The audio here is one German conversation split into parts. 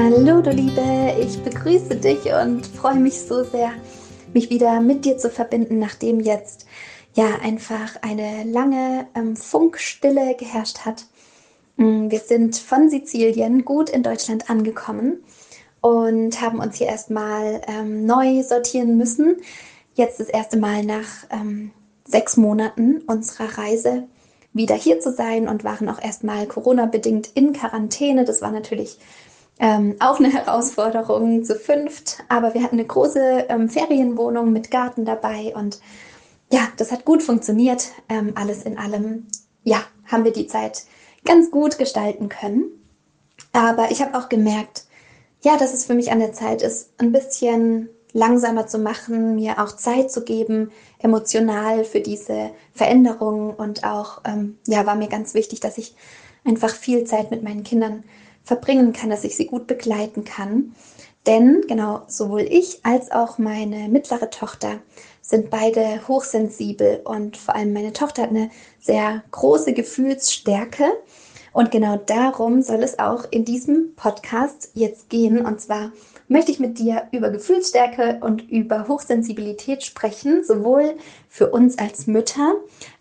Hallo du Liebe, ich begrüße dich und freue mich so sehr, mich wieder mit dir zu verbinden, nachdem jetzt ja einfach eine lange ähm, Funkstille geherrscht hat. Mm, wir sind von Sizilien gut in Deutschland angekommen und haben uns hier erstmal ähm, neu sortieren müssen. Jetzt das erste Mal nach ähm, sechs Monaten unserer Reise wieder hier zu sein und waren auch erstmal Corona-bedingt in Quarantäne. Das war natürlich ähm, auch eine Herausforderung zu fünft, aber wir hatten eine große ähm, Ferienwohnung mit Garten dabei und ja, das hat gut funktioniert. Ähm, alles in allem, ja, haben wir die Zeit ganz gut gestalten können. Aber ich habe auch gemerkt, ja, dass es für mich an der Zeit ist, ein bisschen langsamer zu machen, mir auch Zeit zu geben, emotional für diese Veränderungen und auch, ähm, ja, war mir ganz wichtig, dass ich einfach viel Zeit mit meinen Kindern verbringen kann, dass ich sie gut begleiten kann. Denn genau sowohl ich als auch meine mittlere Tochter sind beide hochsensibel und vor allem meine Tochter hat eine sehr große Gefühlsstärke. Und genau darum soll es auch in diesem Podcast jetzt gehen. Und zwar möchte ich mit dir über Gefühlsstärke und über Hochsensibilität sprechen, sowohl für uns als Mütter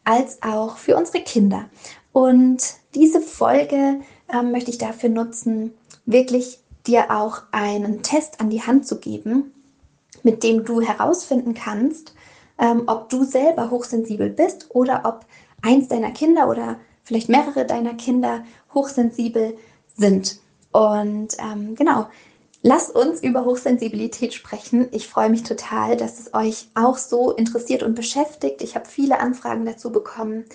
als auch für unsere Kinder. Und diese Folge ähm, möchte ich dafür nutzen, wirklich dir auch einen Test an die Hand zu geben, mit dem du herausfinden kannst, ähm, ob du selber hochsensibel bist oder ob eins deiner Kinder oder vielleicht mehrere deiner Kinder hochsensibel sind. Und ähm, genau, lass uns über Hochsensibilität sprechen. Ich freue mich total, dass es euch auch so interessiert und beschäftigt. Ich habe viele Anfragen dazu bekommen,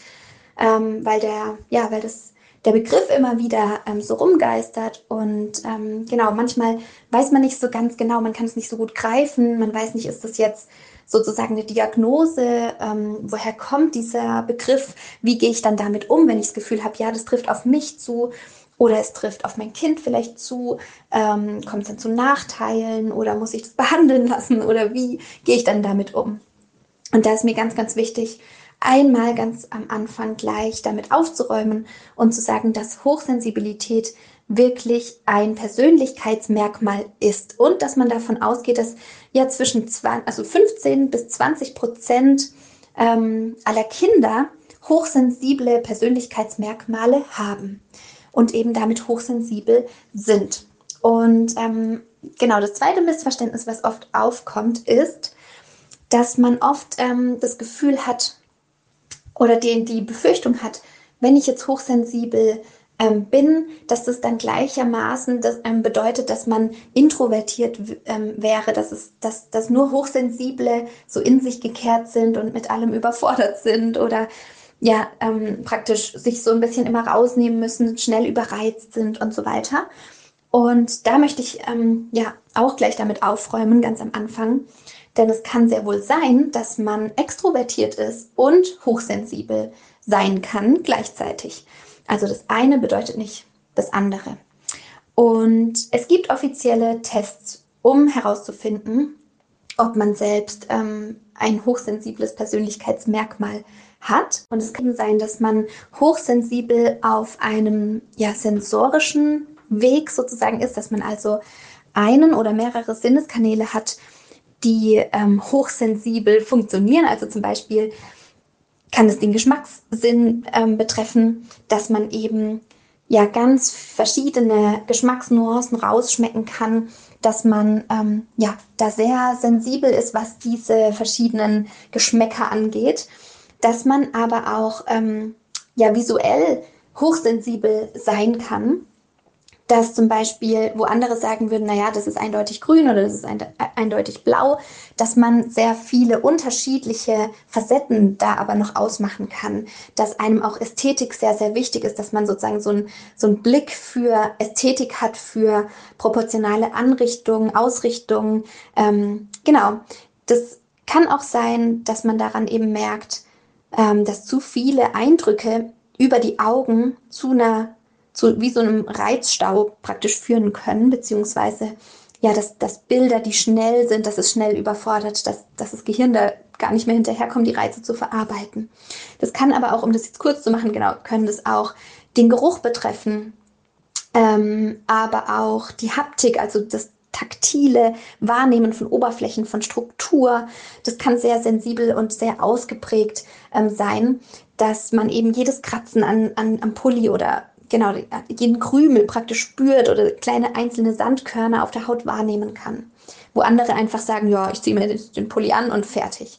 ähm, weil der, ja, weil das der Begriff immer wieder ähm, so rumgeistert und ähm, genau, manchmal weiß man nicht so ganz genau, man kann es nicht so gut greifen, man weiß nicht, ist das jetzt sozusagen eine Diagnose, ähm, woher kommt dieser Begriff, wie gehe ich dann damit um, wenn ich das Gefühl habe, ja, das trifft auf mich zu oder es trifft auf mein Kind vielleicht zu, ähm, kommt es dann zu Nachteilen oder muss ich das behandeln lassen oder wie gehe ich dann damit um? Und da ist mir ganz, ganz wichtig, einmal ganz am Anfang gleich damit aufzuräumen und zu sagen, dass Hochsensibilität wirklich ein Persönlichkeitsmerkmal ist und dass man davon ausgeht, dass ja zwischen 20, also 15 bis 20 Prozent ähm, aller Kinder hochsensible Persönlichkeitsmerkmale haben und eben damit hochsensibel sind. Und ähm, genau das zweite Missverständnis, was oft aufkommt, ist, dass man oft ähm, das Gefühl hat, oder die, die Befürchtung hat, wenn ich jetzt hochsensibel ähm, bin, dass das dann gleichermaßen das, ähm, bedeutet, dass man introvertiert ähm, wäre, dass, es, dass, dass nur Hochsensible so in sich gekehrt sind und mit allem überfordert sind oder ja, ähm, praktisch sich so ein bisschen immer rausnehmen müssen, schnell überreizt sind und so weiter. Und da möchte ich ähm, ja auch gleich damit aufräumen, ganz am Anfang, denn es kann sehr wohl sein, dass man extrovertiert ist und hochsensibel sein kann gleichzeitig. Also das eine bedeutet nicht das andere. Und es gibt offizielle Tests, um herauszufinden, ob man selbst ähm, ein hochsensibles Persönlichkeitsmerkmal hat. Und es kann sein, dass man hochsensibel auf einem ja, sensorischen Weg sozusagen ist, dass man also einen oder mehrere Sinneskanäle hat, die ähm, hochsensibel funktionieren. Also zum Beispiel kann es den Geschmackssinn ähm, betreffen, dass man eben ja ganz verschiedene Geschmacksnuancen rausschmecken kann, dass man ähm, ja da sehr sensibel ist, was diese verschiedenen Geschmäcker angeht, dass man aber auch ähm, ja visuell hochsensibel sein kann dass zum Beispiel, wo andere sagen würden, naja, das ist eindeutig grün oder das ist ein, eindeutig blau, dass man sehr viele unterschiedliche Facetten da aber noch ausmachen kann, dass einem auch Ästhetik sehr, sehr wichtig ist, dass man sozusagen so, ein, so einen Blick für Ästhetik hat, für proportionale Anrichtungen, Ausrichtungen. Ähm, genau, das kann auch sein, dass man daran eben merkt, ähm, dass zu viele Eindrücke über die Augen zu einer zu wie so einem Reizstau praktisch führen können, beziehungsweise ja, dass, dass Bilder, die schnell sind, dass es schnell überfordert, dass, dass das Gehirn da gar nicht mehr hinterherkommt, die Reize zu verarbeiten. Das kann aber auch, um das jetzt kurz zu machen, genau, können das auch den Geruch betreffen, ähm, aber auch die Haptik, also das taktile Wahrnehmen von Oberflächen, von Struktur. Das kann sehr sensibel und sehr ausgeprägt ähm, sein, dass man eben jedes Kratzen an, an, am Pulli oder genau jeden Krümel praktisch spürt oder kleine einzelne Sandkörner auf der Haut wahrnehmen kann. Wo andere einfach sagen, ja, ich ziehe mir den Pulli an und fertig.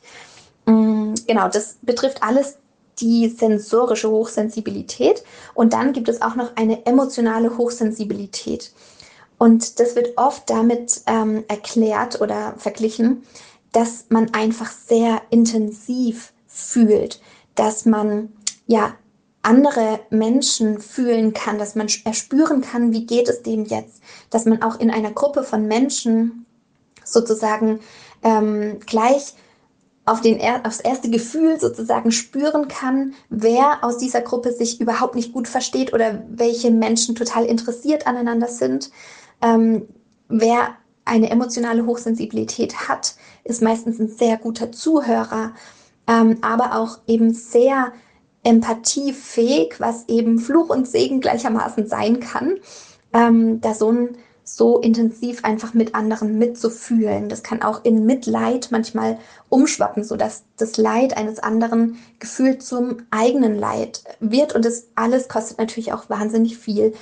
Mm, genau, das betrifft alles die sensorische Hochsensibilität. Und dann gibt es auch noch eine emotionale Hochsensibilität. Und das wird oft damit ähm, erklärt oder verglichen, dass man einfach sehr intensiv fühlt, dass man ja andere Menschen fühlen kann, dass man erspüren kann, wie geht es dem jetzt, dass man auch in einer Gruppe von Menschen sozusagen ähm, gleich auf den, aufs erste Gefühl sozusagen spüren kann, wer aus dieser Gruppe sich überhaupt nicht gut versteht oder welche Menschen total interessiert aneinander sind. Ähm, wer eine emotionale Hochsensibilität hat, ist meistens ein sehr guter Zuhörer, ähm, aber auch eben sehr empathiefähig, was eben Fluch und Segen gleichermaßen sein kann, ähm, da so ein so intensiv einfach mit anderen mitzufühlen. Das kann auch in Mitleid manchmal umschwappen, sodass das Leid eines anderen gefühlt zum eigenen Leid wird. Und das alles kostet natürlich auch wahnsinnig viel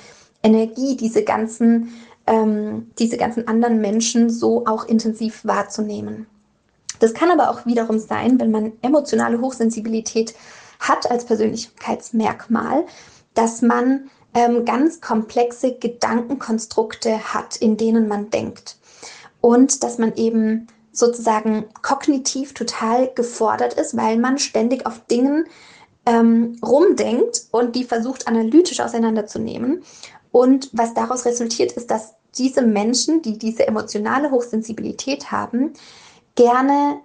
Energie, diese ganzen, ähm, diese ganzen anderen Menschen so auch intensiv wahrzunehmen. Das kann aber auch wiederum sein, wenn man emotionale Hochsensibilität hat als Persönlichkeitsmerkmal, dass man ähm, ganz komplexe Gedankenkonstrukte hat, in denen man denkt. Und dass man eben sozusagen kognitiv total gefordert ist, weil man ständig auf Dingen ähm, rumdenkt und die versucht analytisch auseinanderzunehmen. Und was daraus resultiert, ist, dass diese Menschen, die diese emotionale Hochsensibilität haben, gerne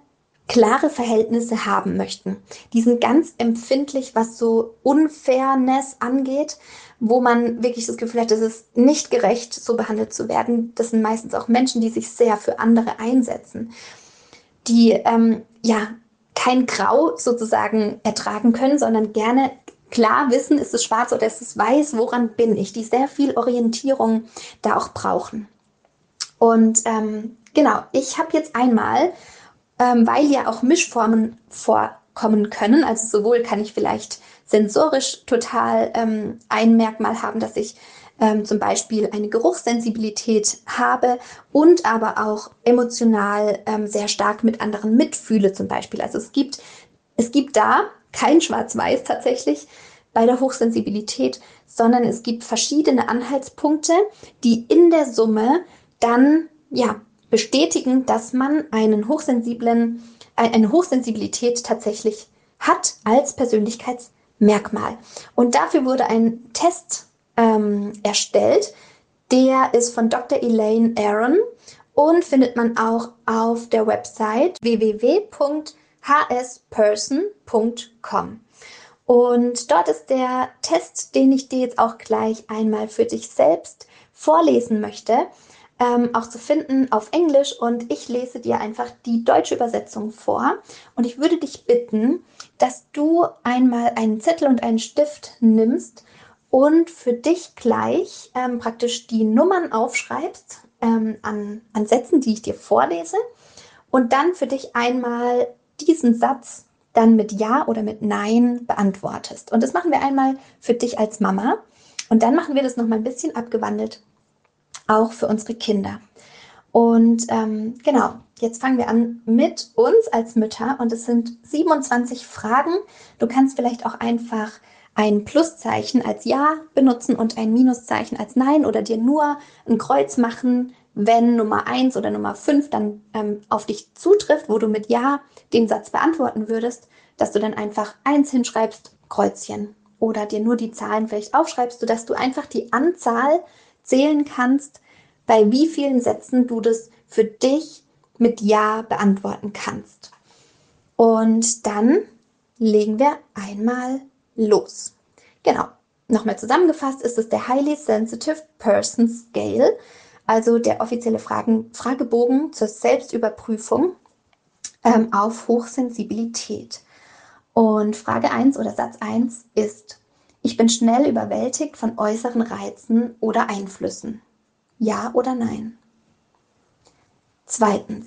klare Verhältnisse haben möchten. Die sind ganz empfindlich, was so Unfairness angeht, wo man wirklich das Gefühl hat, es ist nicht gerecht, so behandelt zu werden. Das sind meistens auch Menschen, die sich sehr für andere einsetzen, die ähm, ja kein Grau sozusagen ertragen können, sondern gerne klar wissen, ist es schwarz oder ist es weiß, woran bin ich, die sehr viel Orientierung da auch brauchen. Und ähm, genau, ich habe jetzt einmal ähm, weil ja auch Mischformen vorkommen können. Also sowohl kann ich vielleicht sensorisch total ähm, ein Merkmal haben, dass ich ähm, zum Beispiel eine Geruchssensibilität habe und aber auch emotional ähm, sehr stark mit anderen mitfühle zum Beispiel. Also es gibt, es gibt da kein Schwarz-Weiß tatsächlich bei der Hochsensibilität, sondern es gibt verschiedene Anhaltspunkte, die in der Summe dann ja bestätigen, dass man einen hochsensiblen, äh, eine Hochsensibilität tatsächlich hat als Persönlichkeitsmerkmal. Und dafür wurde ein Test ähm, erstellt, der ist von Dr. Elaine Aaron und findet man auch auf der Website www.hsperson.com. Und dort ist der Test, den ich dir jetzt auch gleich einmal für dich selbst vorlesen möchte ähm, auch zu finden auf Englisch und ich lese dir einfach die deutsche Übersetzung vor. Und ich würde dich bitten, dass du einmal einen Zettel und einen Stift nimmst und für dich gleich ähm, praktisch die Nummern aufschreibst ähm, an, an Sätzen, die ich dir vorlese. Und dann für dich einmal diesen Satz dann mit Ja oder mit Nein beantwortest. Und das machen wir einmal für dich als Mama. Und dann machen wir das nochmal ein bisschen abgewandelt auch für unsere Kinder. Und ähm, genau, jetzt fangen wir an mit uns als Mütter und es sind 27 Fragen. Du kannst vielleicht auch einfach ein Pluszeichen als Ja benutzen und ein Minuszeichen als Nein oder dir nur ein Kreuz machen, wenn Nummer 1 oder Nummer 5 dann ähm, auf dich zutrifft, wo du mit Ja den Satz beantworten würdest, dass du dann einfach 1 hinschreibst, Kreuzchen. Oder dir nur die Zahlen vielleicht aufschreibst, sodass du einfach die Anzahl zählen kannst, bei wie vielen Sätzen du das für dich mit Ja beantworten kannst. Und dann legen wir einmal los. Genau. Nochmal zusammengefasst ist es der Highly Sensitive Person Scale, also der offizielle Fragen, Fragebogen zur Selbstüberprüfung ähm, auf Hochsensibilität. Und Frage 1 oder Satz 1 ist, ich bin schnell überwältigt von äußeren Reizen oder Einflüssen. Ja oder nein? Zweitens,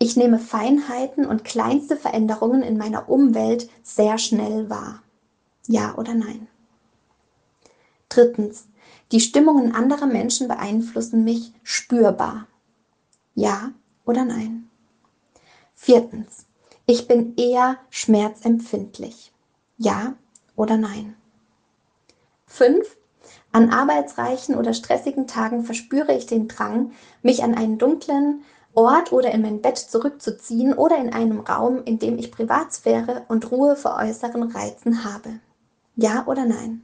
ich nehme Feinheiten und kleinste Veränderungen in meiner Umwelt sehr schnell wahr. Ja oder nein? Drittens, die Stimmungen anderer Menschen beeinflussen mich spürbar. Ja oder nein? Viertens, ich bin eher schmerzempfindlich. Ja oder nein? Fünf, an arbeitsreichen oder stressigen Tagen verspüre ich den Drang, mich an einen dunklen Ort oder in mein Bett zurückzuziehen oder in einem Raum, in dem ich Privatsphäre und Ruhe vor äußeren Reizen habe. Ja oder nein?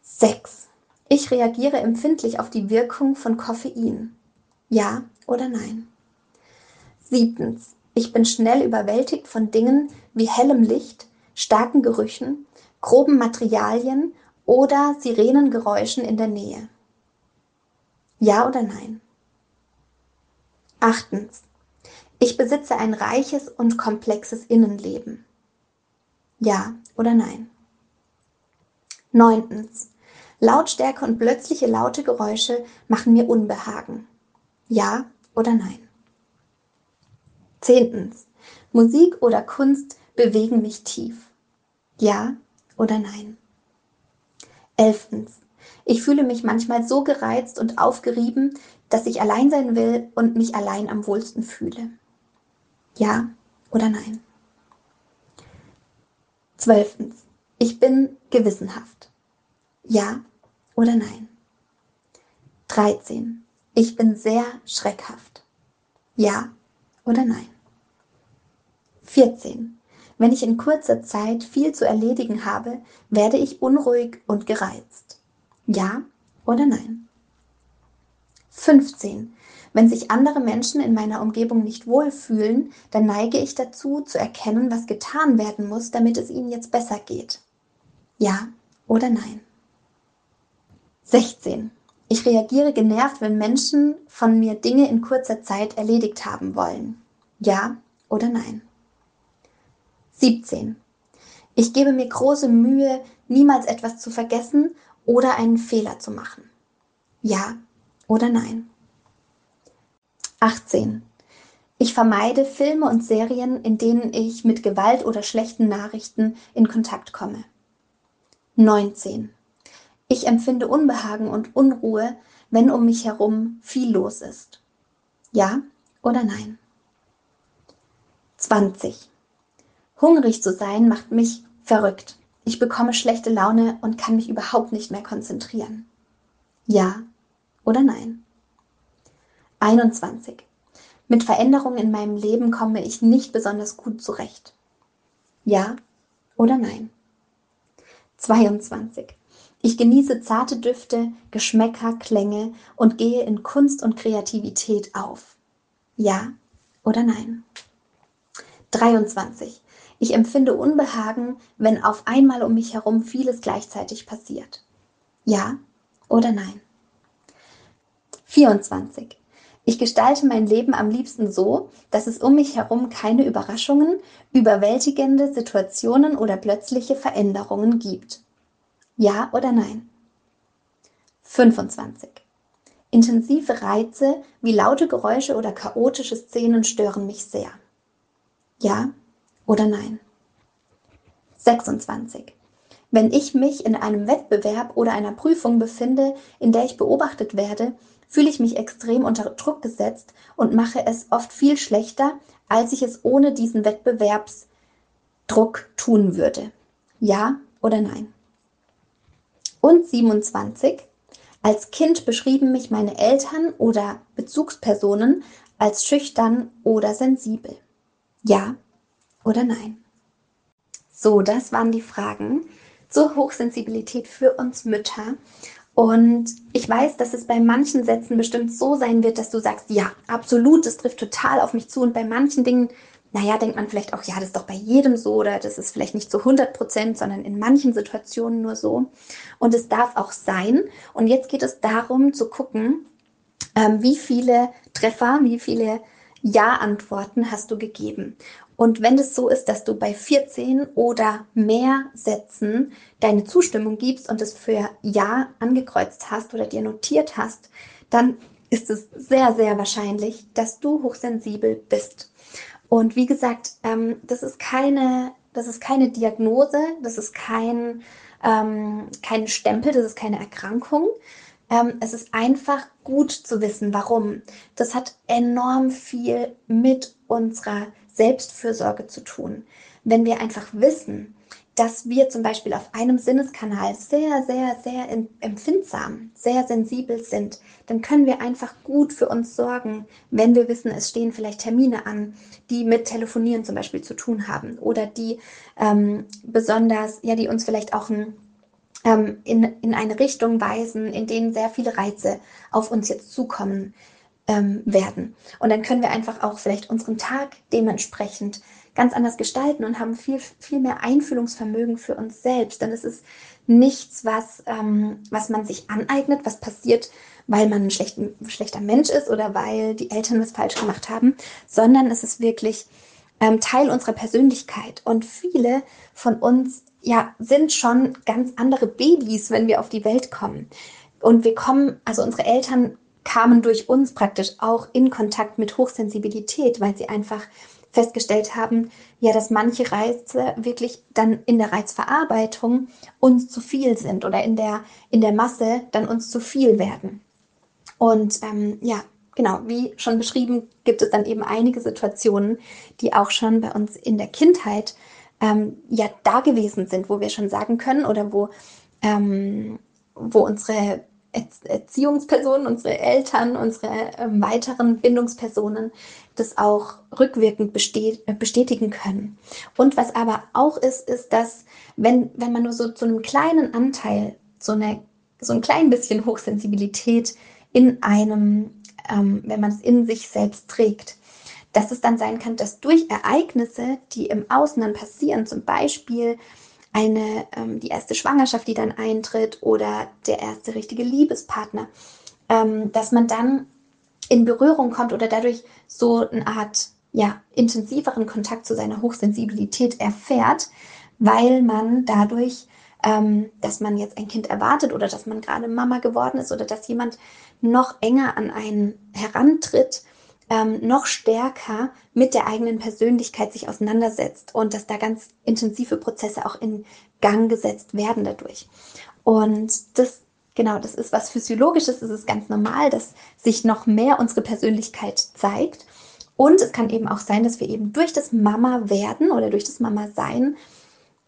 6. Ich reagiere empfindlich auf die Wirkung von Koffein. Ja oder nein? 7. Ich bin schnell überwältigt von Dingen wie hellem Licht, starken Gerüchen, groben Materialien oder Sirenengeräuschen in der Nähe. Ja oder nein? 8. Ich besitze ein reiches und komplexes Innenleben. Ja oder nein? Neuntens. Lautstärke und plötzliche laute Geräusche machen mir Unbehagen. Ja oder nein? Zehntens. Musik oder Kunst bewegen mich tief. Ja oder nein? Elftens. Ich fühle mich manchmal so gereizt und aufgerieben, dass ich allein sein will und mich allein am wohlsten fühle. Ja oder nein? Zwölftens. Ich bin gewissenhaft. Ja oder nein? 13. Ich bin sehr schreckhaft. Ja oder nein? 14. Wenn ich in kurzer Zeit viel zu erledigen habe, werde ich unruhig und gereizt. Ja oder nein? 15. Wenn sich andere Menschen in meiner Umgebung nicht wohlfühlen, dann neige ich dazu, zu erkennen, was getan werden muss, damit es ihnen jetzt besser geht. Ja oder nein? 16. Ich reagiere genervt, wenn Menschen von mir Dinge in kurzer Zeit erledigt haben wollen. Ja oder nein? 17. Ich gebe mir große Mühe, niemals etwas zu vergessen oder einen Fehler zu machen. Ja oder nein? 18. Ich vermeide Filme und Serien, in denen ich mit Gewalt oder schlechten Nachrichten in Kontakt komme. 19. Ich empfinde Unbehagen und Unruhe, wenn um mich herum viel los ist. Ja oder nein? 20. Hungrig zu sein macht mich verrückt. Ich bekomme schlechte Laune und kann mich überhaupt nicht mehr konzentrieren. Ja oder nein? 21. Mit Veränderungen in meinem Leben komme ich nicht besonders gut zurecht. Ja oder nein? 22. Ich genieße zarte Düfte, Geschmäcker, Klänge und gehe in Kunst und Kreativität auf. Ja oder nein? 23. Ich empfinde Unbehagen, wenn auf einmal um mich herum vieles gleichzeitig passiert. Ja oder nein? 24. Ich gestalte mein Leben am liebsten so, dass es um mich herum keine Überraschungen, überwältigende Situationen oder plötzliche Veränderungen gibt. Ja oder nein? 25. Intensive Reize wie laute Geräusche oder chaotische Szenen stören mich sehr. Ja oder nein? 26. Wenn ich mich in einem Wettbewerb oder einer Prüfung befinde, in der ich beobachtet werde, fühle ich mich extrem unter Druck gesetzt und mache es oft viel schlechter, als ich es ohne diesen Wettbewerbsdruck tun würde. Ja oder nein? Und 27. Als Kind beschrieben mich meine Eltern oder Bezugspersonen als schüchtern oder sensibel. Ja oder nein? So, das waren die Fragen zur Hochsensibilität für uns Mütter. Und ich weiß, dass es bei manchen Sätzen bestimmt so sein wird, dass du sagst, ja, absolut, das trifft total auf mich zu. Und bei manchen Dingen, naja, denkt man vielleicht auch, ja, das ist doch bei jedem so oder das ist vielleicht nicht zu 100 Prozent, sondern in manchen Situationen nur so. Und es darf auch sein. Und jetzt geht es darum zu gucken, ähm, wie viele Treffer, wie viele Ja-Antworten hast du gegeben. Und wenn es so ist, dass du bei 14 oder mehr Sätzen deine Zustimmung gibst und es für Ja angekreuzt hast oder dir notiert hast, dann ist es sehr, sehr wahrscheinlich, dass du hochsensibel bist. Und wie gesagt, ähm, das ist keine, das ist keine Diagnose, das ist kein, ähm, kein Stempel, das ist keine Erkrankung. Ähm, es ist einfach gut zu wissen, warum. Das hat enorm viel mit unserer Selbstfürsorge zu tun. Wenn wir einfach wissen, dass wir zum Beispiel auf einem Sinneskanal sehr, sehr, sehr empfindsam, sehr sensibel sind, dann können wir einfach gut für uns sorgen, wenn wir wissen, es stehen vielleicht Termine an, die mit Telefonieren zum Beispiel zu tun haben oder die ähm, besonders, ja, die uns vielleicht auch ein, ähm, in, in eine Richtung weisen, in denen sehr viele Reize auf uns jetzt zukommen ähm, werden. Und dann können wir einfach auch vielleicht unseren Tag dementsprechend ganz anders gestalten und haben viel, viel mehr Einfühlungsvermögen für uns selbst. Denn es ist nichts, was, ähm, was man sich aneignet, was passiert, weil man ein schlechter, schlechter Mensch ist oder weil die Eltern was falsch gemacht haben, sondern es ist wirklich ähm, Teil unserer Persönlichkeit. Und viele von uns ja, sind schon ganz andere Babys, wenn wir auf die Welt kommen. Und wir kommen, also unsere Eltern kamen durch uns praktisch auch in Kontakt mit Hochsensibilität, weil sie einfach festgestellt haben, ja, dass manche Reize wirklich dann in der Reizverarbeitung uns zu viel sind oder in der, in der Masse dann uns zu viel werden. Und ähm, ja, genau, wie schon beschrieben, gibt es dann eben einige Situationen, die auch schon bei uns in der Kindheit ähm, ja da gewesen sind, wo wir schon sagen können oder wo, ähm, wo unsere Erziehungspersonen, unsere Eltern, unsere äh, weiteren Bindungspersonen das auch rückwirkend äh, bestätigen können. Und was aber auch ist, ist, dass wenn, wenn man nur so zu einem kleinen Anteil, so, eine, so ein klein bisschen Hochsensibilität in einem, ähm, wenn man es in sich selbst trägt, dass es dann sein kann, dass durch Ereignisse, die im Außen dann passieren, zum Beispiel eine, ähm, die erste Schwangerschaft, die dann eintritt oder der erste richtige Liebespartner, ähm, dass man dann in Berührung kommt oder dadurch so eine Art ja, intensiveren Kontakt zu seiner Hochsensibilität erfährt, weil man dadurch, ähm, dass man jetzt ein Kind erwartet oder dass man gerade Mama geworden ist oder dass jemand noch enger an einen herantritt, ähm, noch stärker mit der eigenen Persönlichkeit sich auseinandersetzt und dass da ganz intensive Prozesse auch in Gang gesetzt werden dadurch. Und das, genau, das ist was Physiologisches, es ist ganz normal, dass sich noch mehr unsere Persönlichkeit zeigt. Und es kann eben auch sein, dass wir eben durch das Mama werden oder durch das Mama sein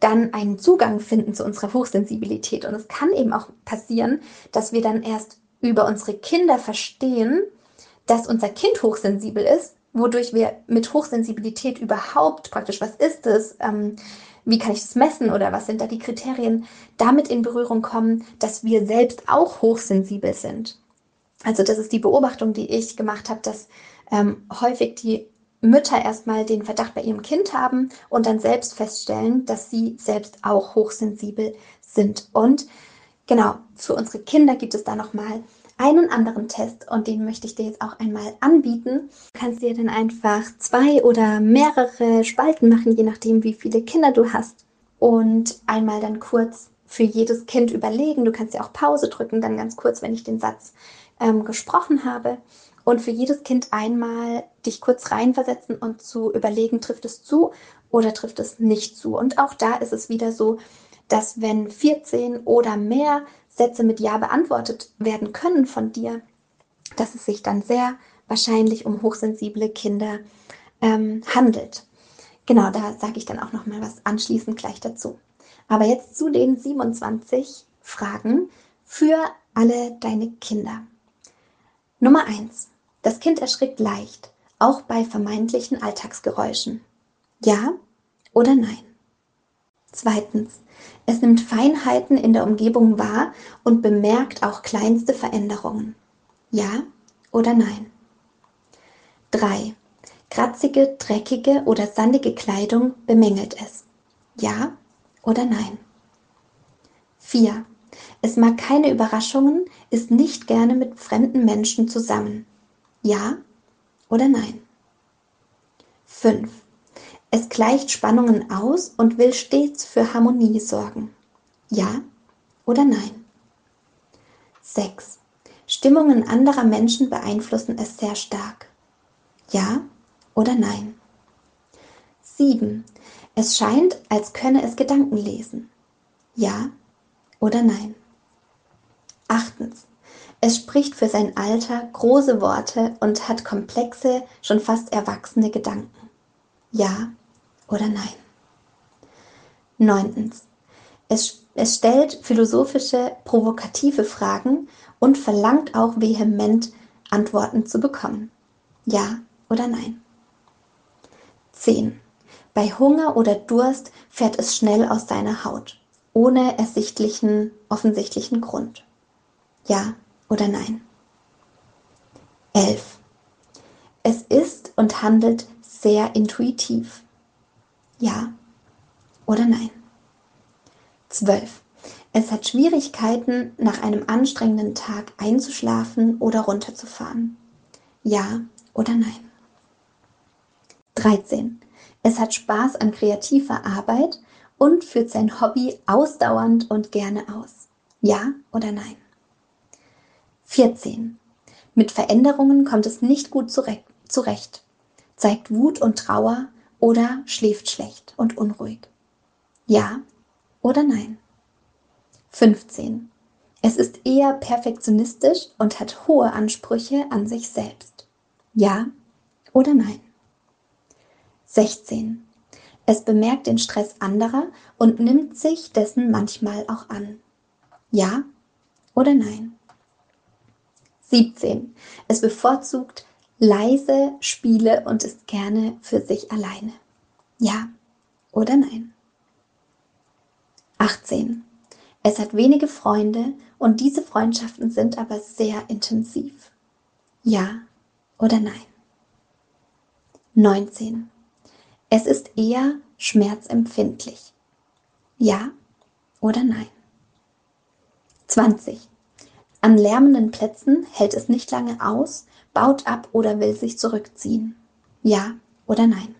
dann einen Zugang finden zu unserer Hochsensibilität. Und es kann eben auch passieren, dass wir dann erst über unsere Kinder verstehen, dass unser Kind hochsensibel ist, wodurch wir mit Hochsensibilität überhaupt praktisch, was ist es, ähm, wie kann ich das messen oder was sind da die Kriterien, damit in Berührung kommen, dass wir selbst auch hochsensibel sind. Also das ist die Beobachtung, die ich gemacht habe, dass ähm, häufig die Mütter erstmal den Verdacht bei ihrem Kind haben und dann selbst feststellen, dass sie selbst auch hochsensibel sind. Und genau, für unsere Kinder gibt es da nochmal einen anderen Test und den möchte ich dir jetzt auch einmal anbieten. Du kannst dir dann einfach zwei oder mehrere Spalten machen, je nachdem, wie viele Kinder du hast. Und einmal dann kurz für jedes Kind überlegen. Du kannst ja auch Pause drücken, dann ganz kurz, wenn ich den Satz ähm, gesprochen habe. Und für jedes Kind einmal dich kurz reinversetzen und zu überlegen, trifft es zu oder trifft es nicht zu. Und auch da ist es wieder so, dass wenn 14 oder mehr Sätze mit Ja beantwortet werden können von dir, dass es sich dann sehr wahrscheinlich um hochsensible Kinder ähm, handelt. Genau, da sage ich dann auch noch mal was anschließend gleich dazu. Aber jetzt zu den 27 Fragen für alle deine Kinder. Nummer 1. Das Kind erschrickt leicht, auch bei vermeintlichen Alltagsgeräuschen. Ja oder nein? Zweitens. Es nimmt Feinheiten in der Umgebung wahr und bemerkt auch kleinste Veränderungen. Ja oder nein? 3. Kratzige, dreckige oder sandige Kleidung bemängelt es. Ja oder nein? 4. Es mag keine Überraschungen, ist nicht gerne mit fremden Menschen zusammen. Ja oder nein? 5. Es gleicht Spannungen aus und will stets für Harmonie sorgen. Ja oder nein? 6. Stimmungen anderer Menschen beeinflussen es sehr stark. Ja oder nein? 7. Es scheint, als könne es Gedanken lesen. Ja oder nein? Achtens. Es spricht für sein Alter große Worte und hat komplexe, schon fast erwachsene Gedanken. Ja oder nein? Neuntens. Es, es stellt philosophische, provokative Fragen und verlangt auch vehement Antworten zu bekommen. Ja oder nein? 10. Bei Hunger oder Durst fährt es schnell aus seiner Haut, ohne ersichtlichen, offensichtlichen Grund. Ja oder nein? 11. Es ist und handelt sehr intuitiv. Ja oder nein? 12. Es hat Schwierigkeiten, nach einem anstrengenden Tag einzuschlafen oder runterzufahren. Ja oder nein? 13. Es hat Spaß an kreativer Arbeit und führt sein Hobby ausdauernd und gerne aus. Ja oder nein? 14. Mit Veränderungen kommt es nicht gut zurecht, zeigt Wut und Trauer oder schläft schlecht und unruhig. Ja oder nein? 15. Es ist eher perfektionistisch und hat hohe Ansprüche an sich selbst. Ja oder nein? 16. Es bemerkt den Stress anderer und nimmt sich dessen manchmal auch an. Ja oder nein? 17. Es bevorzugt leise Spiele und ist gerne für sich alleine. Ja oder nein? 18. Es hat wenige Freunde und diese Freundschaften sind aber sehr intensiv. Ja oder nein? 19. Es ist eher schmerzempfindlich. Ja oder nein? 20. An lärmenden Plätzen hält es nicht lange aus, baut ab oder will sich zurückziehen. Ja oder nein?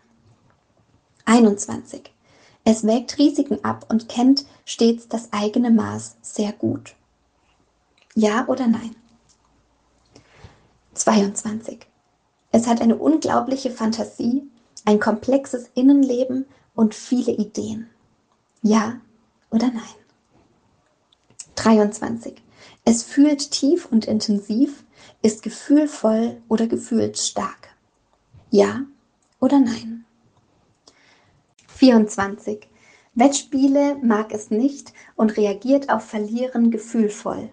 21. Es wägt Risiken ab und kennt stets das eigene Maß sehr gut. Ja oder nein? 22. Es hat eine unglaubliche Fantasie, ein komplexes Innenleben und viele Ideen. Ja oder nein? 23. Es fühlt tief und intensiv, ist gefühlvoll oder gefühlsstark. Ja oder nein? 24. Wettspiele mag es nicht und reagiert auf Verlieren gefühlvoll.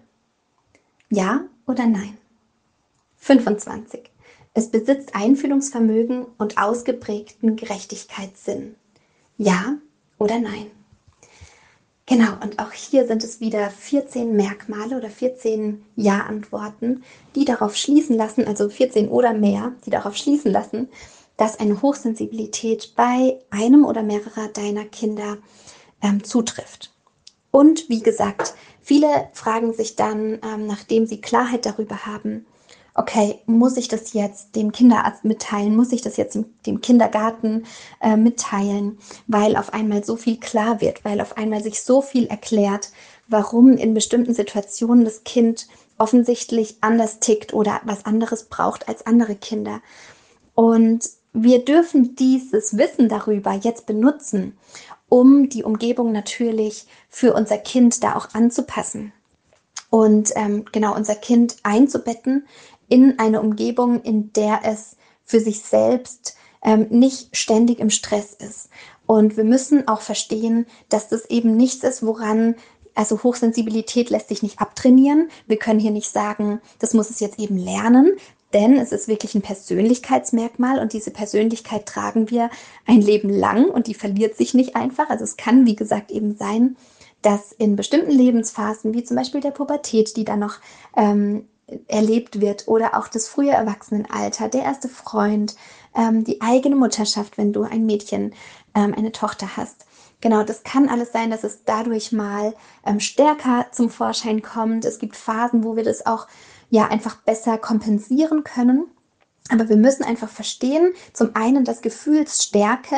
Ja oder nein? 25. Es besitzt Einfühlungsvermögen und ausgeprägten Gerechtigkeitssinn. Ja oder nein? Genau, und auch hier sind es wieder 14 Merkmale oder 14 Ja-Antworten, die darauf schließen lassen, also 14 oder mehr, die darauf schließen lassen, dass eine Hochsensibilität bei einem oder mehrerer deiner Kinder ähm, zutrifft. Und wie gesagt, viele fragen sich dann, ähm, nachdem sie Klarheit darüber haben, okay, muss ich das jetzt dem Kinderarzt mitteilen? Muss ich das jetzt dem Kindergarten äh, mitteilen? Weil auf einmal so viel klar wird, weil auf einmal sich so viel erklärt, warum in bestimmten Situationen das Kind offensichtlich anders tickt oder was anderes braucht als andere Kinder. Und wir dürfen dieses Wissen darüber jetzt benutzen, um die Umgebung natürlich für unser Kind da auch anzupassen und ähm, genau unser Kind einzubetten in eine Umgebung, in der es für sich selbst ähm, nicht ständig im Stress ist. Und wir müssen auch verstehen, dass das eben nichts ist, woran also Hochsensibilität lässt sich nicht abtrainieren. Wir können hier nicht sagen, das muss es jetzt eben lernen, denn es ist wirklich ein Persönlichkeitsmerkmal und diese Persönlichkeit tragen wir ein Leben lang und die verliert sich nicht einfach. Also es kann, wie gesagt, eben sein, dass in bestimmten Lebensphasen, wie zum Beispiel der Pubertät, die dann noch ähm, erlebt wird, oder auch das frühe Erwachsenenalter, der erste Freund, ähm, die eigene Mutterschaft, wenn du ein Mädchen, ähm, eine Tochter hast. Genau, das kann alles sein, dass es dadurch mal ähm, stärker zum Vorschein kommt. Es gibt Phasen, wo wir das auch ja einfach besser kompensieren können. Aber wir müssen einfach verstehen, zum einen, dass Gefühlsstärke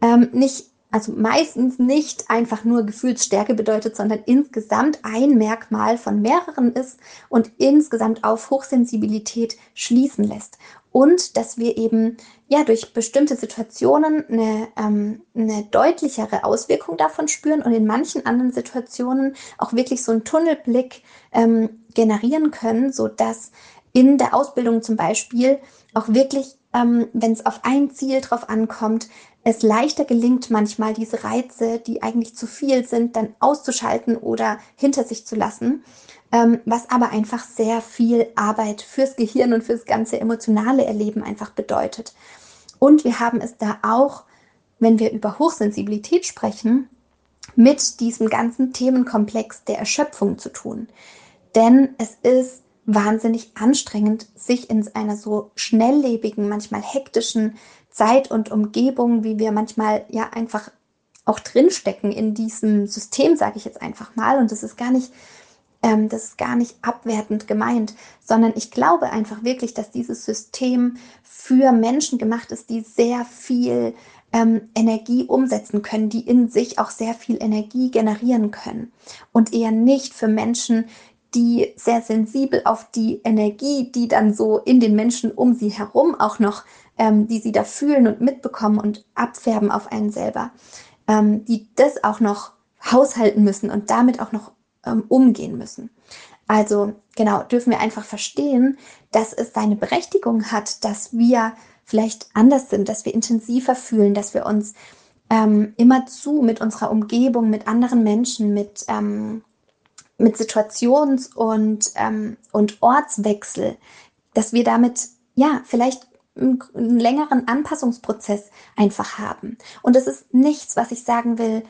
ähm, nicht, also meistens nicht einfach nur Gefühlsstärke bedeutet, sondern insgesamt ein Merkmal von mehreren ist und insgesamt auf Hochsensibilität schließen lässt. Und dass wir eben ja durch bestimmte Situationen eine, ähm, eine deutlichere Auswirkung davon spüren und in manchen anderen Situationen auch wirklich so einen Tunnelblick ähm, generieren können, so dass in der Ausbildung zum Beispiel auch wirklich, ähm, wenn es auf ein Ziel drauf ankommt, es leichter gelingt, manchmal diese Reize, die eigentlich zu viel sind, dann auszuschalten oder hinter sich zu lassen. Ähm, was aber einfach sehr viel Arbeit fürs Gehirn und fürs ganze emotionale Erleben einfach bedeutet. Und wir haben es da auch, wenn wir über Hochsensibilität sprechen, mit diesem ganzen Themenkomplex der Erschöpfung zu tun. Denn es ist wahnsinnig anstrengend, sich in einer so schnelllebigen, manchmal hektischen Zeit und Umgebung, wie wir manchmal ja einfach auch drinstecken in diesem System, sage ich jetzt einfach mal. Und das ist gar nicht, ähm, das ist gar nicht abwertend gemeint, sondern ich glaube einfach wirklich, dass dieses System für Menschen gemacht ist, die sehr viel ähm, Energie umsetzen können, die in sich auch sehr viel Energie generieren können und eher nicht für Menschen, die sehr sensibel auf die Energie, die dann so in den Menschen um sie herum auch noch, ähm, die sie da fühlen und mitbekommen und abfärben auf einen selber, ähm, die das auch noch haushalten müssen und damit auch noch ähm, umgehen müssen. Also genau, dürfen wir einfach verstehen, dass es seine Berechtigung hat, dass wir vielleicht anders sind, dass wir intensiver fühlen, dass wir uns ähm, immerzu mit unserer Umgebung, mit anderen Menschen, mit ähm, mit Situations- und, ähm, und Ortswechsel, dass wir damit ja vielleicht einen, längeren Anpassungsprozess einfach haben. Und das ist nichts, was ich sagen will,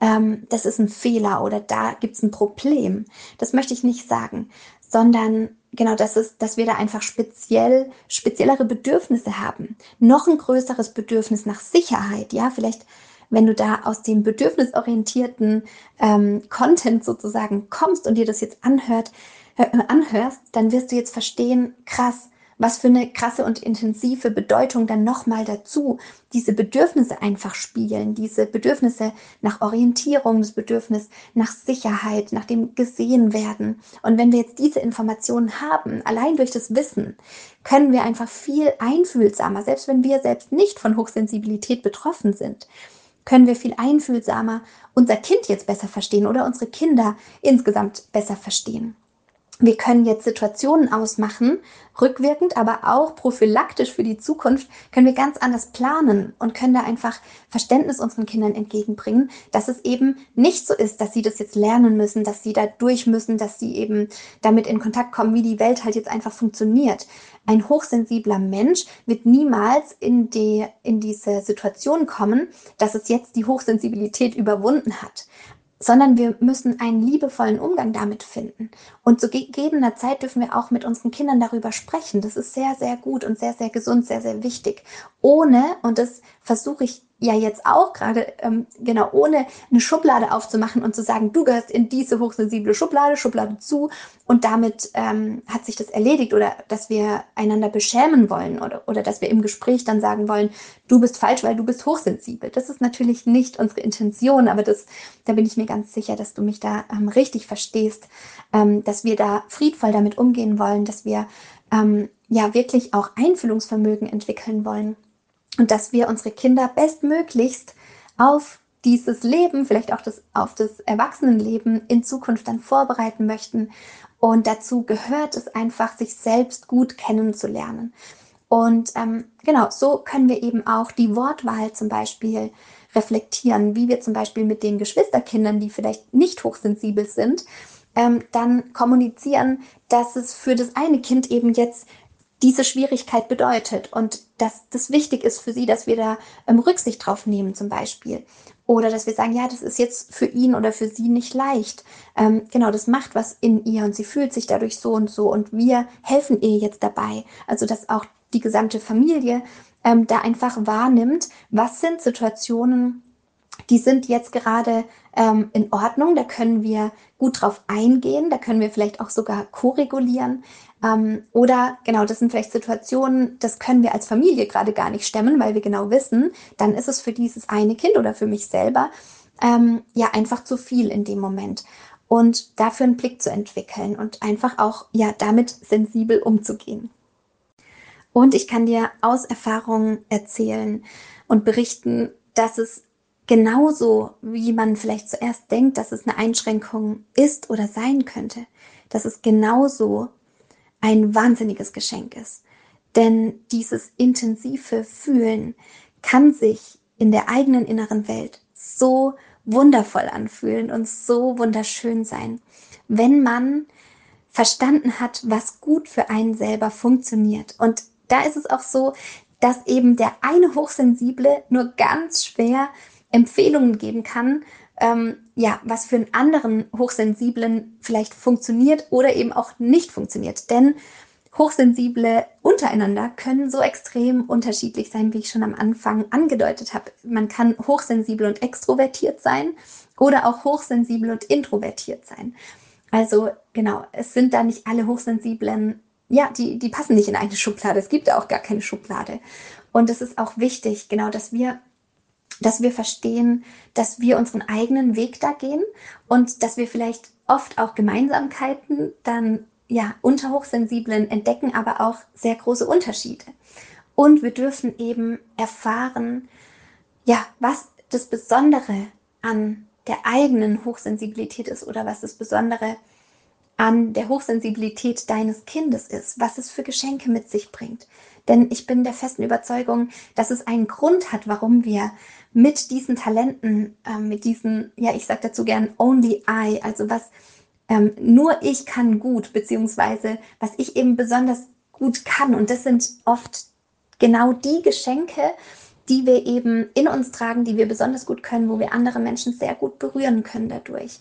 ähm, das ist ein Fehler oder da gibt es ein Problem. Das möchte ich nicht sagen, sondern genau, das ist, dass wir da einfach speziell, speziellere Bedürfnisse haben. Noch ein größeres Bedürfnis nach Sicherheit, ja, vielleicht wenn du da aus dem bedürfnisorientierten ähm, Content sozusagen kommst und dir das jetzt anhört, äh, anhörst, dann wirst du jetzt verstehen, krass, was für eine krasse und intensive Bedeutung dann nochmal dazu diese Bedürfnisse einfach spielen, diese Bedürfnisse nach Orientierung, das Bedürfnis nach Sicherheit, nach dem gesehen werden. Und wenn wir jetzt diese Informationen haben, allein durch das Wissen, können wir einfach viel einfühlsamer, selbst wenn wir selbst nicht von Hochsensibilität betroffen sind, können wir viel einfühlsamer unser Kind jetzt besser verstehen oder unsere Kinder insgesamt besser verstehen. Wir können jetzt Situationen ausmachen, rückwirkend, aber auch prophylaktisch für die Zukunft, können wir ganz anders planen und können da einfach Verständnis unseren Kindern entgegenbringen, dass es eben nicht so ist, dass sie das jetzt lernen müssen, dass sie da durch müssen, dass sie eben damit in Kontakt kommen, wie die Welt halt jetzt einfach funktioniert. Ein hochsensibler Mensch wird niemals in, die, in diese Situation kommen, dass es jetzt die Hochsensibilität überwunden hat sondern wir müssen einen liebevollen Umgang damit finden. Und zu gegebener Zeit dürfen wir auch mit unseren Kindern darüber sprechen. Das ist sehr, sehr gut und sehr, sehr gesund, sehr, sehr wichtig. Ohne, und das versuche ich ja jetzt auch gerade, ähm, genau, ohne eine Schublade aufzumachen und zu sagen, du gehörst in diese hochsensible Schublade, Schublade zu und damit ähm, hat sich das erledigt oder dass wir einander beschämen wollen oder, oder dass wir im Gespräch dann sagen wollen, du bist falsch, weil du bist hochsensibel. Das ist natürlich nicht unsere Intention, aber das, da bin ich mir ganz sicher, dass du mich da ähm, richtig verstehst, ähm, dass wir da friedvoll damit umgehen wollen, dass wir ähm, ja wirklich auch Einfühlungsvermögen entwickeln wollen und dass wir unsere Kinder bestmöglichst auf dieses Leben, vielleicht auch das, auf das Erwachsenenleben in Zukunft dann vorbereiten möchten. Und dazu gehört es einfach, sich selbst gut kennenzulernen. Und ähm, genau, so können wir eben auch die Wortwahl zum Beispiel reflektieren, wie wir zum Beispiel mit den Geschwisterkindern, die vielleicht nicht hochsensibel sind, ähm, dann kommunizieren, dass es für das eine Kind eben jetzt diese Schwierigkeit bedeutet und dass das wichtig ist für sie, dass wir da ähm, Rücksicht drauf nehmen zum Beispiel. Oder dass wir sagen, ja, das ist jetzt für ihn oder für sie nicht leicht. Ähm, genau, das macht was in ihr und sie fühlt sich dadurch so und so und wir helfen ihr jetzt dabei. Also dass auch die gesamte Familie ähm, da einfach wahrnimmt, was sind Situationen, die sind jetzt gerade ähm, in Ordnung, da können wir gut drauf eingehen, da können wir vielleicht auch sogar koregulieren. Ähm, oder genau, das sind vielleicht Situationen, das können wir als Familie gerade gar nicht stemmen, weil wir genau wissen, dann ist es für dieses eine Kind oder für mich selber ähm, ja einfach zu viel in dem Moment. Und dafür einen Blick zu entwickeln und einfach auch ja damit sensibel umzugehen. Und ich kann dir aus Erfahrung erzählen und berichten, dass es genauso, wie man vielleicht zuerst denkt, dass es eine Einschränkung ist oder sein könnte, dass es genauso ein wahnsinniges Geschenk ist. Denn dieses intensive Fühlen kann sich in der eigenen inneren Welt so wundervoll anfühlen und so wunderschön sein, wenn man verstanden hat, was gut für einen selber funktioniert. Und da ist es auch so, dass eben der eine Hochsensible nur ganz schwer Empfehlungen geben kann, ähm, ja, was für einen anderen Hochsensiblen vielleicht funktioniert oder eben auch nicht funktioniert. Denn Hochsensible untereinander können so extrem unterschiedlich sein, wie ich schon am Anfang angedeutet habe. Man kann hochsensibel und extrovertiert sein oder auch hochsensibel und introvertiert sein. Also genau, es sind da nicht alle Hochsensiblen, ja, die, die passen nicht in eine Schublade. Es gibt da auch gar keine Schublade. Und es ist auch wichtig, genau, dass wir dass wir verstehen, dass wir unseren eigenen Weg da gehen und dass wir vielleicht oft auch Gemeinsamkeiten dann ja unter Hochsensiblen entdecken, aber auch sehr große Unterschiede. Und wir dürfen eben erfahren, ja, was das Besondere an der eigenen Hochsensibilität ist oder was das Besondere an der Hochsensibilität deines Kindes ist, was es für Geschenke mit sich bringt. Denn ich bin der festen Überzeugung, dass es einen Grund hat, warum wir mit diesen Talenten, äh, mit diesen, ja, ich sage dazu gern Only I, also was ähm, nur ich kann gut, beziehungsweise was ich eben besonders gut kann. Und das sind oft genau die Geschenke, die wir eben in uns tragen, die wir besonders gut können, wo wir andere Menschen sehr gut berühren können dadurch,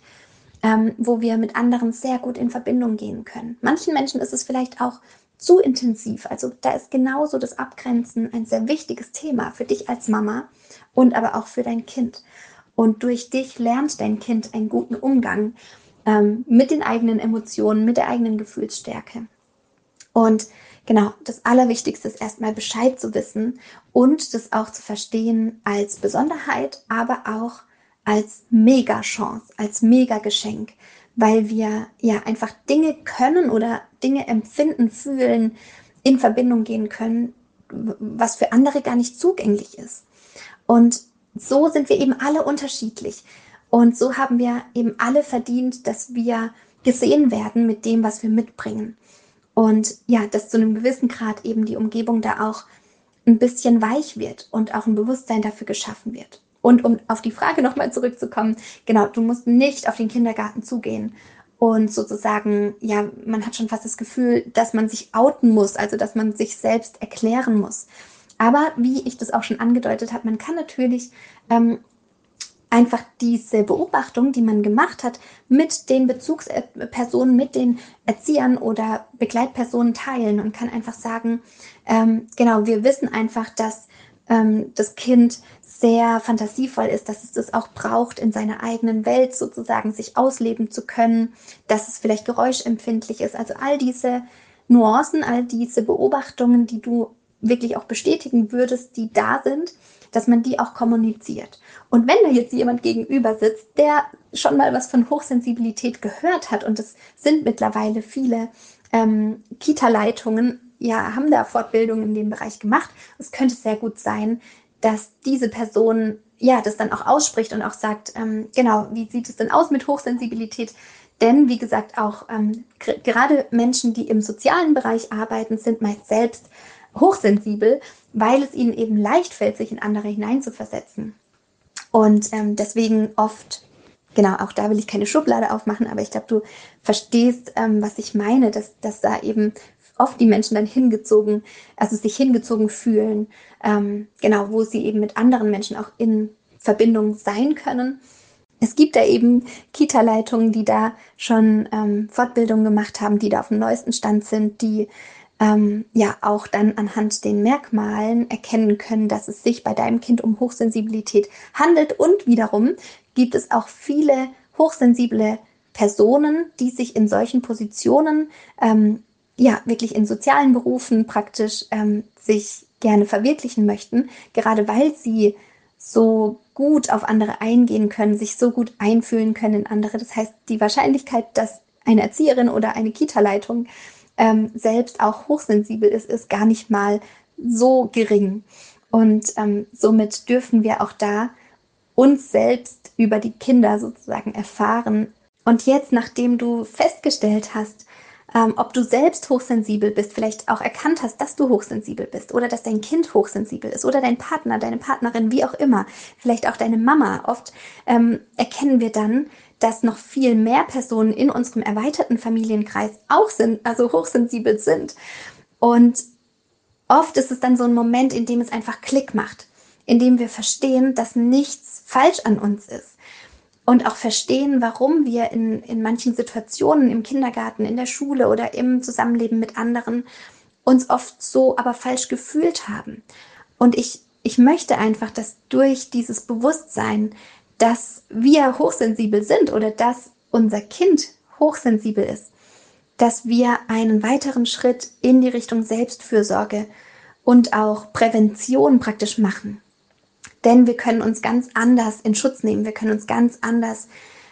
ähm, wo wir mit anderen sehr gut in Verbindung gehen können. Manchen Menschen ist es vielleicht auch zu intensiv. Also da ist genauso das Abgrenzen ein sehr wichtiges Thema für dich als Mama und aber auch für dein Kind. Und durch dich lernt dein Kind einen guten Umgang ähm, mit den eigenen Emotionen, mit der eigenen Gefühlsstärke. Und genau, das Allerwichtigste ist erstmal Bescheid zu wissen und das auch zu verstehen als Besonderheit, aber auch als Mega-Chance, als Mega-Geschenk, weil wir ja einfach Dinge können oder Dinge empfinden, fühlen, in Verbindung gehen können, was für andere gar nicht zugänglich ist. Und so sind wir eben alle unterschiedlich. Und so haben wir eben alle verdient, dass wir gesehen werden mit dem, was wir mitbringen. Und ja, dass zu einem gewissen Grad eben die Umgebung da auch ein bisschen weich wird und auch ein Bewusstsein dafür geschaffen wird. Und um auf die Frage nochmal zurückzukommen, genau, du musst nicht auf den Kindergarten zugehen und sozusagen, ja, man hat schon fast das Gefühl, dass man sich outen muss, also dass man sich selbst erklären muss. Aber wie ich das auch schon angedeutet habe, man kann natürlich ähm, einfach diese Beobachtung, die man gemacht hat, mit den Bezugspersonen, mit den Erziehern oder Begleitpersonen teilen und kann einfach sagen, ähm, genau, wir wissen einfach, dass ähm, das Kind sehr fantasievoll ist, dass es das auch braucht, in seiner eigenen Welt sozusagen sich ausleben zu können, dass es vielleicht geräuschempfindlich ist. Also all diese Nuancen, all diese Beobachtungen, die du wirklich auch bestätigen würdest, die da sind, dass man die auch kommuniziert. Und wenn da jetzt jemand gegenüber sitzt, der schon mal was von Hochsensibilität gehört hat, und es sind mittlerweile viele ähm, Kita-Leitungen, ja, haben da Fortbildungen in dem Bereich gemacht. Es könnte sehr gut sein, dass diese Person ja das dann auch ausspricht und auch sagt, ähm, genau, wie sieht es denn aus mit Hochsensibilität? Denn wie gesagt, auch ähm, gerade Menschen, die im sozialen Bereich arbeiten, sind meist selbst hochsensibel, weil es ihnen eben leicht fällt, sich in andere hineinzuversetzen. Und ähm, deswegen oft, genau, auch da will ich keine Schublade aufmachen, aber ich glaube, du verstehst, ähm, was ich meine, dass, dass da eben oft die Menschen dann hingezogen, also sich hingezogen fühlen, ähm, genau, wo sie eben mit anderen Menschen auch in Verbindung sein können. Es gibt da eben Kita-Leitungen, die da schon ähm, Fortbildungen gemacht haben, die da auf dem neuesten Stand sind, die ähm, ja auch dann anhand den Merkmalen erkennen können, dass es sich bei deinem Kind um Hochsensibilität handelt. Und wiederum gibt es auch viele hochsensible Personen, die sich in solchen Positionen, ähm, ja, wirklich in sozialen Berufen praktisch ähm, sich gerne verwirklichen möchten, gerade weil sie so gut auf andere eingehen können, sich so gut einfühlen können in andere. Das heißt, die Wahrscheinlichkeit, dass eine Erzieherin oder eine Kita-Leitung ähm, selbst auch hochsensibel ist, ist gar nicht mal so gering. Und ähm, somit dürfen wir auch da uns selbst über die Kinder sozusagen erfahren. Und jetzt, nachdem du festgestellt hast, ähm, ob du selbst hochsensibel bist, vielleicht auch erkannt hast, dass du hochsensibel bist oder dass dein Kind hochsensibel ist oder dein Partner, deine Partnerin, wie auch immer, vielleicht auch deine Mama. Oft ähm, erkennen wir dann, dass noch viel mehr Personen in unserem erweiterten Familienkreis auch sind, also hochsensibel sind. Und oft ist es dann so ein Moment, in dem es einfach Klick macht, in dem wir verstehen, dass nichts falsch an uns ist. Und auch verstehen, warum wir in, in manchen Situationen im Kindergarten, in der Schule oder im Zusammenleben mit anderen uns oft so aber falsch gefühlt haben. Und ich, ich möchte einfach, dass durch dieses Bewusstsein, dass wir hochsensibel sind oder dass unser Kind hochsensibel ist, dass wir einen weiteren Schritt in die Richtung Selbstfürsorge und auch Prävention praktisch machen. Denn wir können uns ganz anders in Schutz nehmen, wir können uns ganz anders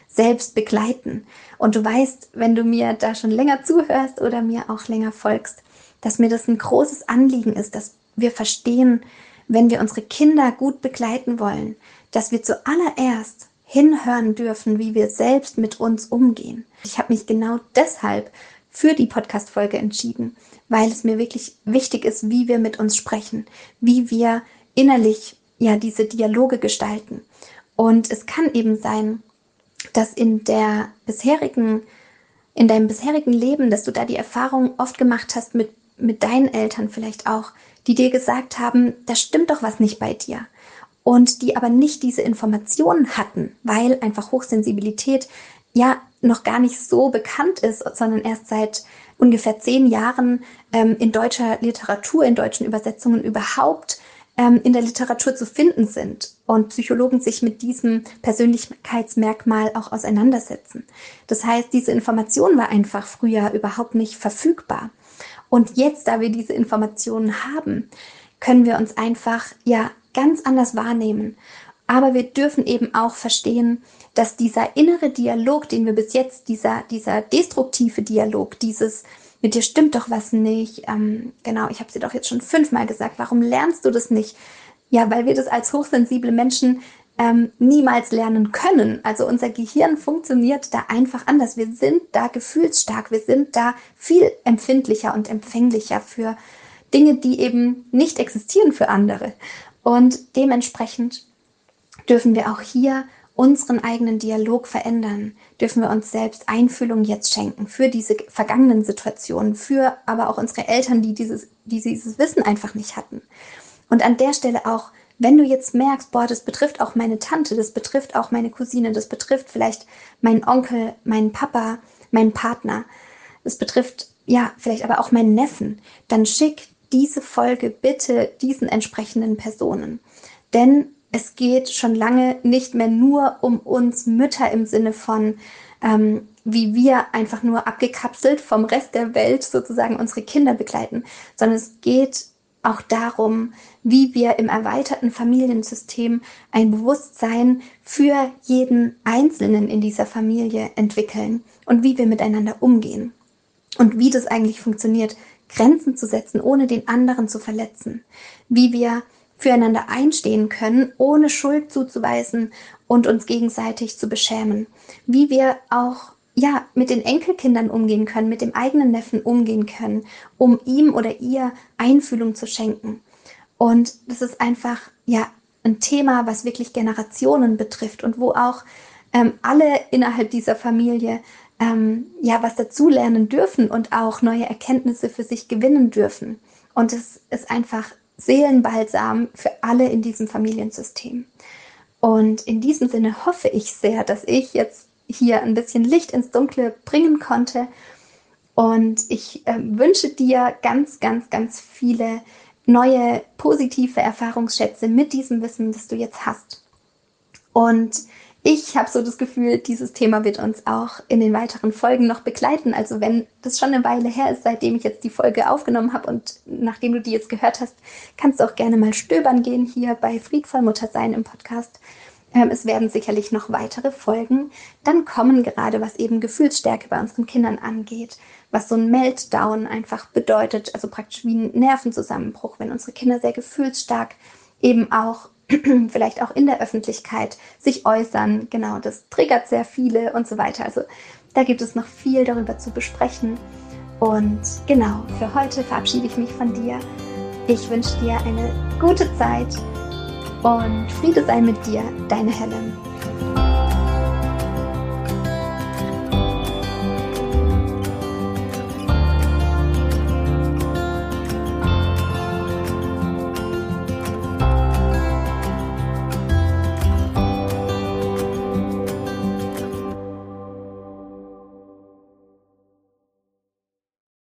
selbst begleiten. Und du weißt, wenn du mir da schon länger zuhörst oder mir auch länger folgst, dass mir das ein großes Anliegen ist, dass wir verstehen, wenn wir unsere Kinder gut begleiten wollen, dass wir zuallererst hinhören dürfen, wie wir selbst mit uns umgehen. Ich habe mich genau deshalb für die Podcast-Folge entschieden, weil es mir wirklich wichtig ist, wie wir mit uns sprechen, wie wir innerlich ja diese Dialoge gestalten. Und es kann eben sein, dass in der bisherigen, in deinem bisherigen Leben, dass du da die Erfahrung oft gemacht hast mit, mit deinen Eltern vielleicht auch, die dir gesagt haben, da stimmt doch was nicht bei dir und die aber nicht diese Informationen hatten, weil einfach Hochsensibilität ja noch gar nicht so bekannt ist, sondern erst seit ungefähr zehn Jahren ähm, in deutscher Literatur, in deutschen Übersetzungen überhaupt ähm, in der Literatur zu finden sind und Psychologen sich mit diesem Persönlichkeitsmerkmal auch auseinandersetzen. Das heißt, diese Information war einfach früher überhaupt nicht verfügbar. Und jetzt, da wir diese Informationen haben, können wir uns einfach ja ganz anders wahrnehmen. Aber wir dürfen eben auch verstehen, dass dieser innere Dialog, den wir bis jetzt, dieser, dieser destruktive Dialog, dieses mit dir stimmt doch was nicht, ähm, genau, ich habe sie doch jetzt schon fünfmal gesagt, warum lernst du das nicht? Ja, weil wir das als hochsensible Menschen ähm, niemals lernen können. Also unser Gehirn funktioniert da einfach anders. Wir sind da gefühlsstark, wir sind da viel empfindlicher und empfänglicher für Dinge, die eben nicht existieren für andere. Und dementsprechend dürfen wir auch hier unseren eigenen Dialog verändern, dürfen wir uns selbst Einfühlung jetzt schenken für diese vergangenen Situationen, für aber auch unsere Eltern, die dieses, die dieses Wissen einfach nicht hatten. Und an der Stelle auch, wenn du jetzt merkst, boah, das betrifft auch meine Tante, das betrifft auch meine Cousine, das betrifft vielleicht meinen Onkel, meinen Papa, meinen Partner, das betrifft ja vielleicht aber auch meinen Neffen, dann schick diese Folge bitte diesen entsprechenden Personen. Denn es geht schon lange nicht mehr nur um uns Mütter im Sinne von, ähm, wie wir einfach nur abgekapselt vom Rest der Welt sozusagen unsere Kinder begleiten, sondern es geht auch darum, wie wir im erweiterten Familiensystem ein Bewusstsein für jeden Einzelnen in dieser Familie entwickeln und wie wir miteinander umgehen und wie das eigentlich funktioniert, Grenzen zu setzen, ohne den anderen zu verletzen. Wie wir füreinander einstehen können, ohne Schuld zuzuweisen und uns gegenseitig zu beschämen. Wie wir auch ja, mit den Enkelkindern umgehen können, mit dem eigenen Neffen umgehen können, um ihm oder ihr Einfühlung zu schenken. Und das ist einfach, ja, ein Thema, was wirklich Generationen betrifft und wo auch ähm, alle innerhalb dieser Familie ähm, ja was dazulernen dürfen und auch neue Erkenntnisse für sich gewinnen dürfen. Und es ist einfach Seelenbalsam für alle in diesem Familiensystem. Und in diesem Sinne hoffe ich sehr, dass ich jetzt hier ein bisschen Licht ins Dunkle bringen konnte. Und ich äh, wünsche dir ganz, ganz, ganz viele neue positive Erfahrungsschätze mit diesem Wissen, das du jetzt hast. Und ich habe so das Gefühl, dieses Thema wird uns auch in den weiteren Folgen noch begleiten. Also wenn das schon eine Weile her ist, seitdem ich jetzt die Folge aufgenommen habe und nachdem du die jetzt gehört hast, kannst du auch gerne mal stöbern gehen hier bei Friedvoll Muttersein im Podcast. Ähm, es werden sicherlich noch weitere Folgen dann kommen, gerade was eben Gefühlsstärke bei unseren Kindern angeht, was so ein Meltdown einfach bedeutet, also praktisch wie ein Nervenzusammenbruch, wenn unsere Kinder sehr gefühlsstark eben auch vielleicht auch in der Öffentlichkeit sich äußern. Genau, das triggert sehr viele und so weiter. Also da gibt es noch viel darüber zu besprechen. Und genau, für heute verabschiede ich mich von dir. Ich wünsche dir eine gute Zeit und Friede sei mit dir, deine Helen.